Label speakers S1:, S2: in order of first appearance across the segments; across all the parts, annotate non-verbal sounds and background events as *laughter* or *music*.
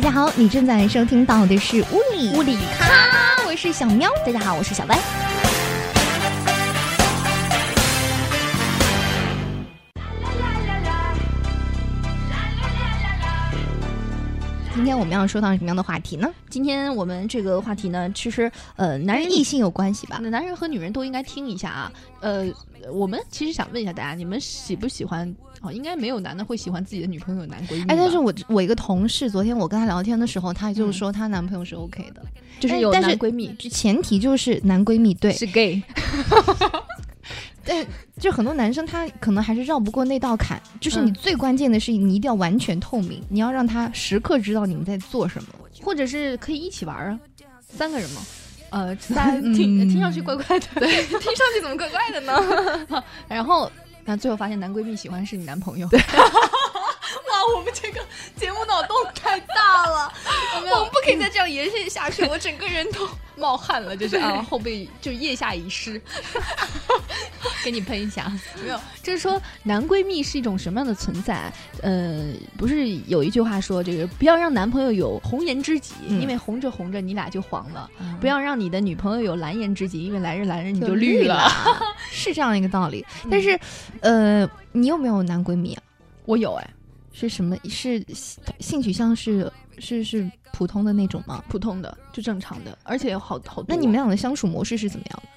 S1: 大家好，你正在收听到的是屋里
S2: 屋里
S1: 咖，我是小喵。
S2: 大家好，我是小歪。
S1: 今天我们要说到什么样的话题呢？
S2: 今天我们这个话题呢，其实呃，男人
S1: 异性有关系吧？
S2: 那男人和女人都应该听一下啊。呃，我们其实想问一下大家，你们喜不喜欢？哦，应该没有男的会喜欢自己的女朋友有男闺蜜。
S1: 哎，但是我我一个同事，昨天我跟他聊天的时候，他就说他男朋友是 OK 的，
S2: 就是有男闺蜜，
S1: 前提就是男闺蜜对
S2: 是 gay。*laughs*
S1: 但就很多男生他可能还是绕不过那道坎，就是你最关键的是你一定要完全透明，你要让他时刻知道你们在做什么，
S2: 或者是可以一起玩啊，三个人嘛，*laughs* 呃，三听听上去怪怪的，
S1: 对，听上去怎么怪怪的
S2: 呢？*laughs* 然后那最后发现男闺蜜喜欢是你男朋友。*laughs* 哇，我们这个节目脑洞太大了，*laughs*
S1: 我们不可以再这样延续下去，我整个人都
S2: 冒汗了，就是啊，后背就腋下已湿，*laughs* 给你喷一下。*laughs* 没有，就是说男闺蜜是一种什么样的存在？呃，不是有一句话说，这个不要让男朋友有红颜知己，因为红着红着你俩就黄了；不要让你的女朋友有蓝颜知己，因为蓝着蓝着你就绿了，*laughs*
S1: 是这样一个道理。但是，呃，你有没有男闺蜜啊？
S2: 我有哎。
S1: 是什么？是性取向是是是普通的那种吗？
S2: 普通的，就正常的，而且有好好多。
S1: 那你们俩的相处模式是怎么样的？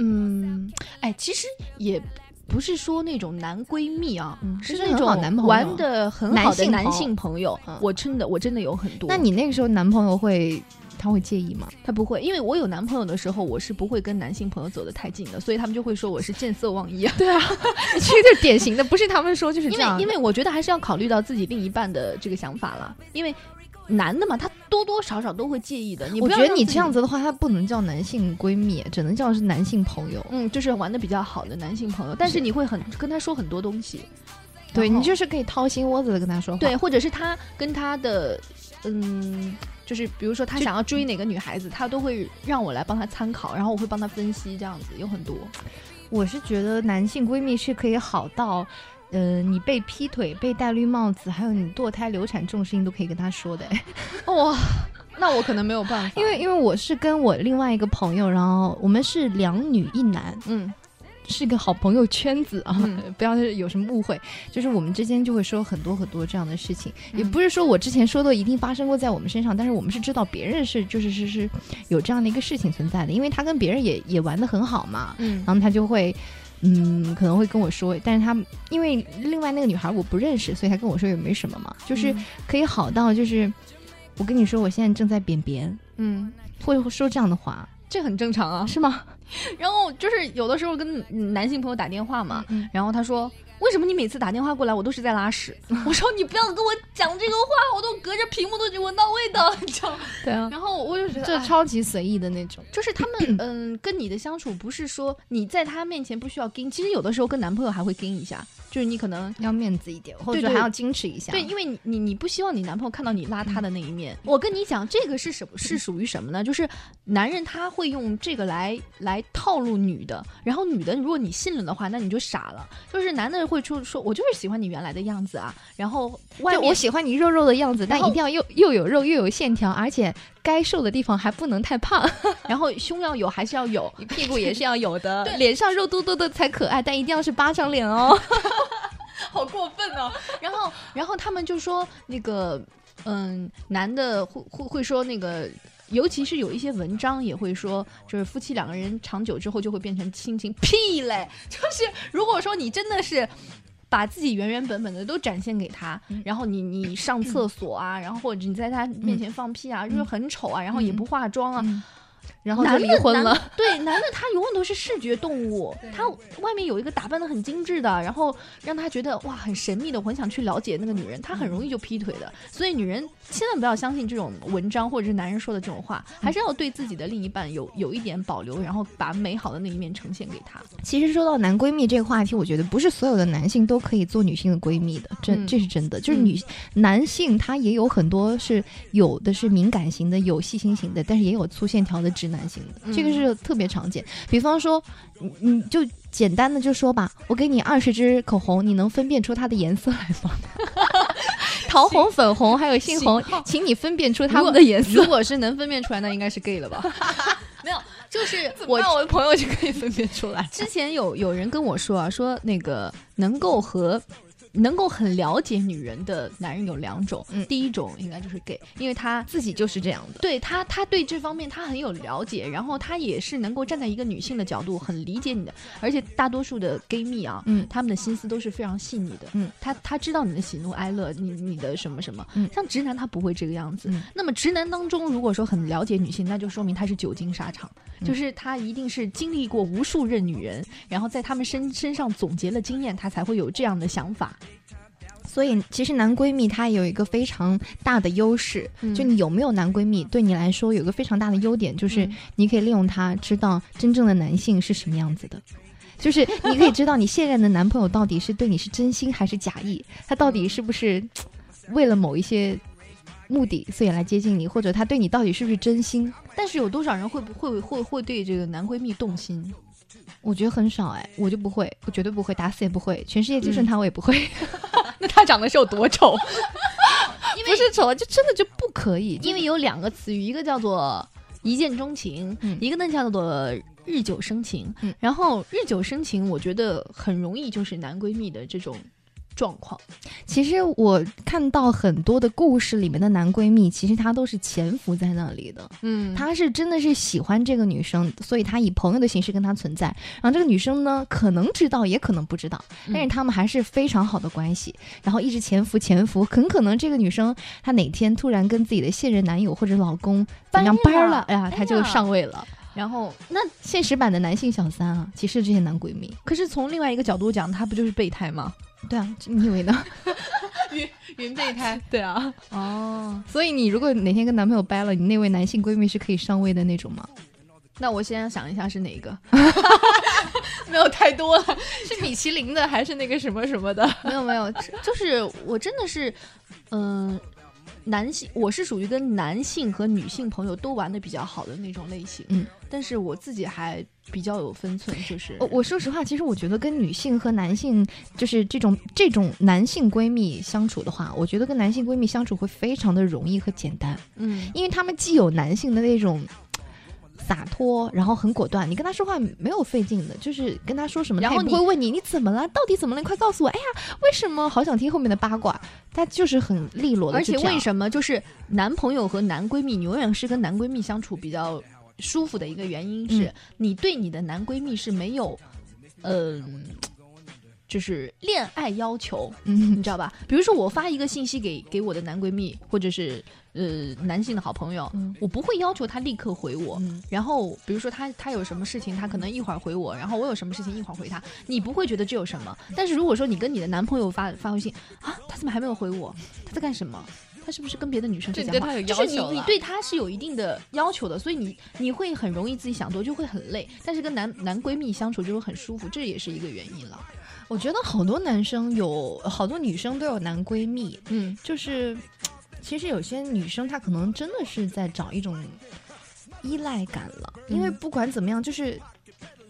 S2: 嗯，哎，其实也不是说那种男闺蜜啊，是那种
S1: 玩
S2: 的很好的男性朋友。我真的我真的有很多。
S1: 那你那个时候男朋友会？他会介意吗？
S2: 他不会，因为我有男朋友的时候，我是不会跟男性朋友走得太近的，所以他们就会说我是见色忘义啊。*laughs*
S1: 对啊，这就是典型的，不是他们说就是这
S2: 样。因为因为我觉得还是要考虑到自己另一半的这个想法了，因为男的嘛，他多多少少都会介意的。
S1: 你我觉得你这样子的话，他不能叫男性闺蜜，只能叫是男性朋友。
S2: 嗯，就是玩的比较好的男性朋友，但是你会很跟他说很多东西，
S1: 对你就是可以掏心窝子的跟他说话。
S2: 对，或者是他跟他的嗯。就是比如说他想要追哪个女孩子，他都会让我来帮他参考，然后我会帮他分析，这样子有很多。
S1: 我是觉得男性闺蜜是可以好到，呃，你被劈腿、被戴绿帽子，还有你堕胎、流产这种事情都可以跟他说的。*laughs*
S2: 哇，那我可能没有办法，
S1: 因为因为我是跟我另外一个朋友，然后我们是两女一男，嗯。是个好朋友圈子啊，*laughs* 不要有什么误会。就是我们之间就会说很多很多这样的事情，也不是说我之前说的一定发生过在我们身上，但是我们是知道别人是就是是是有这样的一个事情存在的，因为他跟别人也也玩的很好嘛，嗯，然后他就会嗯可能会跟我说，但是他因为另外那个女孩我不认识，所以他跟我说也没什么嘛，就是可以好到就是我跟你说我现在正在便便，嗯，会说这样的话。
S2: 这很正常啊，
S1: 是吗？*laughs*
S2: 然后就是有的时候跟男性朋友打电话嘛，然后他说。为什么你每次打电话过来，我都是在拉屎？*laughs* 我说你不要跟我讲这个话，我都隔着屏幕都已经闻到味道，你知道？
S1: 对啊。
S2: 然后我就觉得
S1: 这超级随意的那种，
S2: 就是他们 *clears throat* 嗯跟你的相处不是说你在他面前不需要跟，其实有的时候跟男朋友还会跟一下，就是你可能
S1: 要面子一点，或者还要矜持一下。
S2: 对，因为你你你不希望你男朋友看到你邋遢的那一面。我跟你讲，这个是什么？是属于什么呢？就是男人他会用这个来来套路女的，然后女的如果你信了的话，那你就傻了。就是男的会出说，我就是喜欢你原来的样子啊，然后外
S1: 我喜欢你肉肉的样子，但一定要又又有肉又有线条，而且该瘦的地方还不能太胖，*laughs* *laughs*
S2: 然后胸要有还是要有，
S1: 你屁股也是要有的，脸上肉嘟嘟的才可爱，但一定要是巴掌脸哦，*laughs*
S2: 好过分哦。然后然后他们就说那个嗯，男的会会会说那个。尤其是有一些文章也会说，就是夫妻两个人长久之后就会变成亲情。屁嘞！*laughs* 就是如果说你真的是把自己原原本本的都展现给他，然后你你上厕所啊，然后或者你在他面前放屁啊，就是很丑啊，然后也不化妆啊。
S1: 然后就离婚了。
S2: 对，男的他永远都是视觉动物，*laughs* 他外面有一个打扮的很精致的，然后让他觉得哇很神秘的，我很想去了解那个女人，他很容易就劈腿的。所以女人千万不要相信这种文章或者是男人说的这种话，还是要对自己的另一半有有一点保留，然后把美好的那一面呈现给他。
S1: 其实说到男闺蜜这个话题，我觉得不是所有的男性都可以做女性的闺蜜的，这这是真的。就是女男性他也有很多是有的是敏感型的，有细心型的，但是也有粗线条的直男型的，这个是特别常见。比方说，你你就简单的就说吧，我给你二十支口红，你能分辨出它的颜色来吗？*laughs* 桃红、粉红还有杏红，请你分辨出它们的颜色。
S2: 如果是能分辨出来，那应该是 gay 了吧？*laughs* 没有，就是 *laughs* 我
S1: 我的朋友就可以分辨出来。
S2: 之前有有人跟我说啊，说那个能够和。能够很了解女人的男人有两种，第一种应该就是 gay，因为他
S1: 自己就是这样的。
S2: 对他，他对这方面他很有了解，然后他也是能够站在一个女性的角度很理解你的。而且大多数的 gay 蜜啊，嗯，他们的心思都是非常细腻的，嗯，他他知道你的喜怒哀乐，你你的什么什么，嗯，像直男他不会这个样子。那么直男当中，如果说很了解女性，那就说明他是久经沙场，就是他一定是经历过无数任女人，然后在他们身身上总结了经验，他才会有这样的想法。
S1: 所以，其实男闺蜜他有一个非常大的优势，就你有没有男闺蜜，对你来说有个非常大的优点，就是你可以利用他知道真正的男性是什么样子的，*laughs* 就是你可以知道你现任的男朋友到底是对你是真心还是假意，他到底是不是 *tsk* 为了某一些目的所以来接近你，或者他对你到底是不是真心？
S2: 但是有多少人会不会会会对这个男闺蜜动心？
S1: 我觉得很少哎，我就不会，我绝对不会，打死也不会。全世界就剩他，我也不会。*laughs* *laughs*
S2: 那他长得是有多丑？*laughs*
S1: 不是丑，就真的就不可以。
S2: 因为有两个词语，一个叫做一见钟情，一个呢叫做日久生情。然后日久生情，我觉得很容易就是男闺蜜的这种。状况，
S1: 其实我看到很多的故事里面的男闺蜜，其实他都是潜伏在那里的。嗯，他是真的是喜欢这个女生，所以他以朋友的形式跟她存在。然后这个女生呢，可能知道，也可能不知道，但是他们还是非常好的关系。然后一直潜伏潜伏，很可能这个女生她哪天突然跟自己的现任男友或者老公怎样掰了，哎呀，她就上位了。
S2: 然后
S1: 那现实版的男性小三啊，其实这些男闺蜜。
S2: 可是从另外一个角度讲，他不就是备胎吗？
S1: 对啊，你以为呢？*laughs*
S2: 云云备胎，*laughs*
S1: 对啊。哦，*laughs* 所以你如果哪天跟男朋友掰了，你那位男性闺蜜是可以上位的那种吗？
S2: 那我先想一下是哪一个？没有太多了，
S1: 是米其林的还是那个什么什么的？
S2: 没有没有，就是我真的是，嗯。男性，我是属于跟男性和女性朋友都玩的比较好的那种类型，嗯，但是我自己还比较有分寸，就是，
S1: 我说实话，其实我觉得跟女性和男性，就是这种这种男性闺蜜相处的话，我觉得跟男性闺蜜相处会非常的容易和简单，嗯，因为他们既有男性的那种。洒脱，然后很果断。你跟他说话没有费劲的，就是跟他说什么，
S2: 然后
S1: 你会问你你怎么了，到底怎么了？你快告诉我！哎呀，为什么？好想听后面的八卦。他就是很利落的。
S2: 而且为什么就是男朋友和男闺蜜，你永远是跟男闺蜜相处比较舒服的一个原因是你对你的男闺蜜是没有，嗯，就是恋爱要求，嗯，你知道吧？比如说我发一个信息给给我的男闺蜜，或者是。呃，男性的好朋友，我不会要求他立刻回我。然后，比如说他他有什么事情，他可能一会儿回我，然后我有什么事情一会儿回他。你不会觉得这有什么？但是如果说你跟你的男朋友发发微信啊，他怎么还没有回我？他在干什么？他是不是跟别的女生在讲话？就是你你对他是有一定的要求的，所以你你会很容易自己想多，就会很累。但是跟男男闺蜜相处就会很舒服，这也是一个原因了。
S1: 我觉得好多男生有好多女生都有男闺蜜，嗯，就是。其实有些女生她可能真的是在找一种依赖感了，因为不管怎么样，就是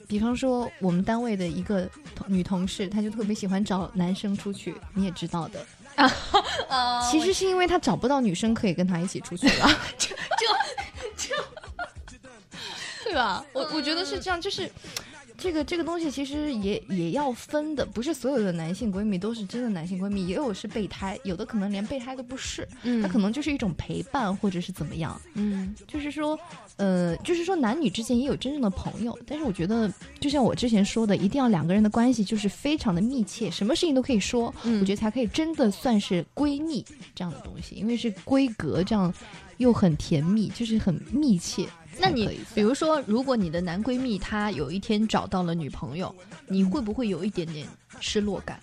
S1: 比方说我们单位的一个女同事，她就特别喜欢找男生出去，你也知道的啊。*laughs* 其实是因为她找不到女生可以跟她一起出去了，*laughs*
S2: 就就就，
S1: 对吧？我我觉得是这样，就是。这个这个东西其实也也要分的，不是所有的男性闺蜜都是真的男性闺蜜，也有是备胎，有的可能连备胎都不是，嗯，他可能就是一种陪伴或者是怎么样，嗯，就是说，呃，就是说男女之间也有真正的朋友，但是我觉得就像我之前说的，一定要两个人的关系就是非常的密切，什么事情都可以说，我觉得才可以真的算是闺蜜这样的东西，因为是闺阁这样，又很甜蜜，就是很密切。
S2: 那你比如说，如果你的男闺蜜他有一天找到了女朋友，你会不会有一点点失落感？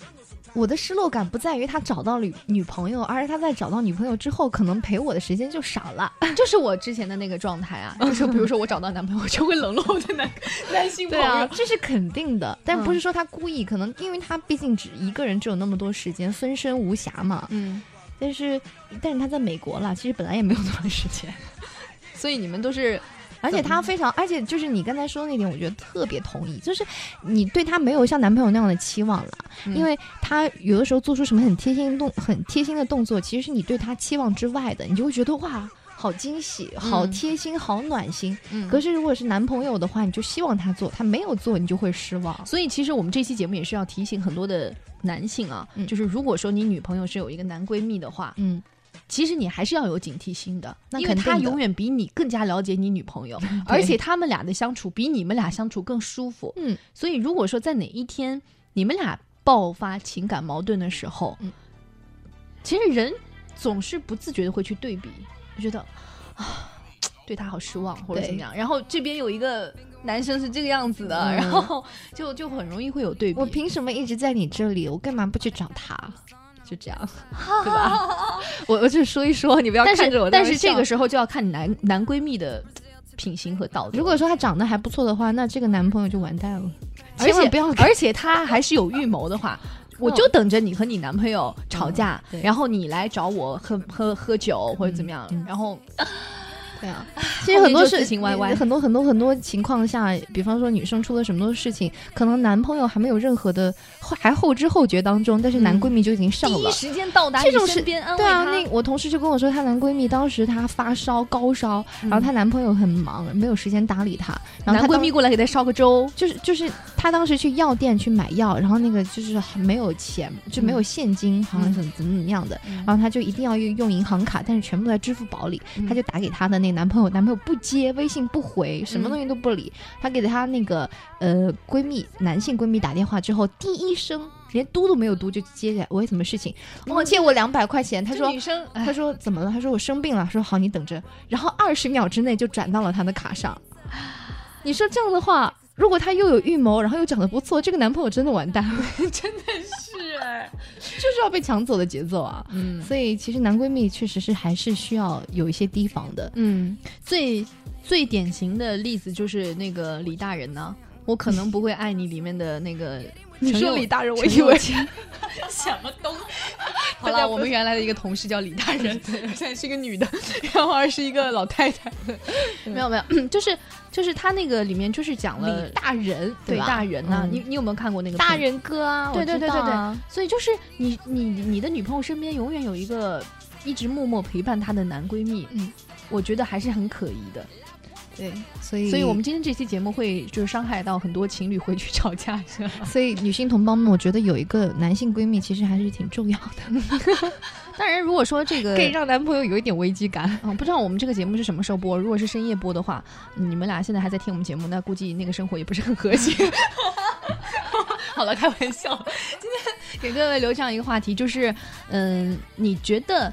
S1: 我的失落感不在于他找到了女朋友，而是他在找到女朋友之后，可能陪我的时间就少了。*laughs*
S2: 就是我之前的那个状态啊，就是比如说我找到男朋友，就会冷落我的男男性朋友，
S1: 这是肯定的。但不是说他故意，可能因为他毕竟只一个人，只有那么多时间，分身无暇嘛。嗯。但是，但是他在美国了，其实本来也没有多少时间，*laughs*
S2: 所以你们都是。
S1: 而且他非常，而且就是你刚才说的那点，我觉得特别同意，就是你对他没有像男朋友那样的期望了，因为他有的时候做出什么很贴心动、很贴心的动作，其实是你对他期望之外的，你就会觉得哇，好惊喜，好贴心，好暖心。可是如果是男朋友的话，你就希望他做，他没有做，你就会失望。
S2: 所以其实我们这期节目也是要提醒很多的男性啊，就是如果说你女朋友是有一个男闺蜜的话，嗯。其实你还是要有警惕心的，那因为他永远比你更加了解你女朋友，*laughs* 而且他们俩的相处比你们俩相处更舒服。嗯，所以如果说在哪一天你们俩爆发情感矛盾的时候，嗯，其实人总是不自觉的会去对比，就觉得啊，对他好失望或者怎么样。然后这边有一个男生是这个样子的，然后就就很容易会有对比。
S1: 我凭什么一直在你这里？我干嘛不去找他？就这样，*laughs* 对吧？*laughs* 我我就说一说，你不要看着我。
S2: 但是这个时候就要看你男男闺蜜的品行和道德。
S1: 如果说他长得还不错的话，那这个男朋友就完蛋了。
S2: 而且不要，而且他还是有预谋的话，我就等着你和你男朋友吵架，然后你来找我喝喝喝酒或者怎么样，然后。
S1: 对啊，*laughs* 其实很多事情歪歪，很多很多很多情况下，比方说女生出了什么事情，可能男朋友还没有任何的，还后知后觉当中，但是男闺蜜就已经上了，第
S2: 一时间到达你身边安
S1: 慰对啊，那我同事就跟我说，她男闺蜜当时她发烧高烧，然后她男朋友很忙，没有时间搭理她，然后
S2: 男闺蜜过来给她烧个粥，
S1: 就是就是她当时去药店去买药，然后那个就是没有钱，就没有现金，好像是怎么怎么样的，然后她就一定要用用银行卡，但是全部在支付宝里，她就打给她的那。男朋友，男朋友不接微信，不回，什么东西都不理。她给她那个呃闺蜜，男性闺蜜打电话之后，第一声连嘟都没有嘟就接起来，我有什么事情？哦，借我两百块钱。她说，
S2: 女生，
S1: 她说怎么了？她说我生病了。说好，你等着。然后二十秒之内就转到了她的卡上。*laughs* 你说这样的话。如果他又有预谋，然后又长得不错，这个男朋友真的完蛋了，*laughs*
S2: 真的是哎，*laughs*
S1: 就是要被抢走的节奏啊。嗯，所以其实男闺蜜确实是还是需要有一些提防的。
S2: 嗯，最最典型的例子就是那个李大人呢，我可能不会爱你里面的那个。
S1: 你说李大人，我以为 *laughs*
S2: 什么东？*laughs* 好了，我们原来的一个同事叫李大人，*laughs* 现在是一个女的，然后而是一个老太太。没有没有，*clears throat* 就是就是他那个里面就是讲了
S1: 李大人，
S2: 对大人呐，你你有没有看过那个
S1: 大人哥啊？
S2: 对对对对对，所以就是你你你的女朋友身边永远有一个一直默默陪伴她的男闺蜜，嗯，我觉得还是很可疑的。
S1: 对，所以
S2: 所以我们今天这期节目会就是伤害到很多情侣回去吵架，是 *laughs*
S1: 所以女性同胞们，我觉得有一个男性闺蜜其实还是挺重要的。*laughs*
S2: 当然，如果说这个 *laughs*
S1: 可以让男朋友有一点危机感，
S2: 嗯，不知道我们这个节目是什么时候播？如果是深夜播的话，你们俩现在还在听我们节目，那估计那个生活也不是很和谐。好了，开玩笑。今天给各位留这样一个话题，就是嗯，你觉得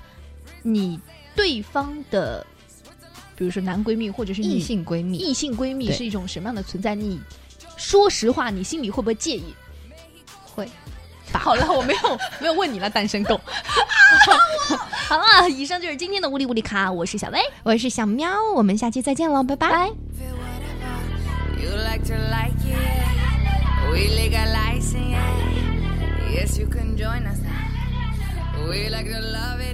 S2: 你对方的。比如说男闺蜜或者是
S1: 异性闺蜜，
S2: 异性闺蜜是一种什么样的存在？你说实话，你心里会不会介意？
S1: 会。*laughs*
S2: 好了，我没有没有问你了，单身狗。*laughs* 好了，以上就是今天的无理无理卡，我是小薇，
S1: 我是小喵，我们下期再见喽，拜拜。We like to love it.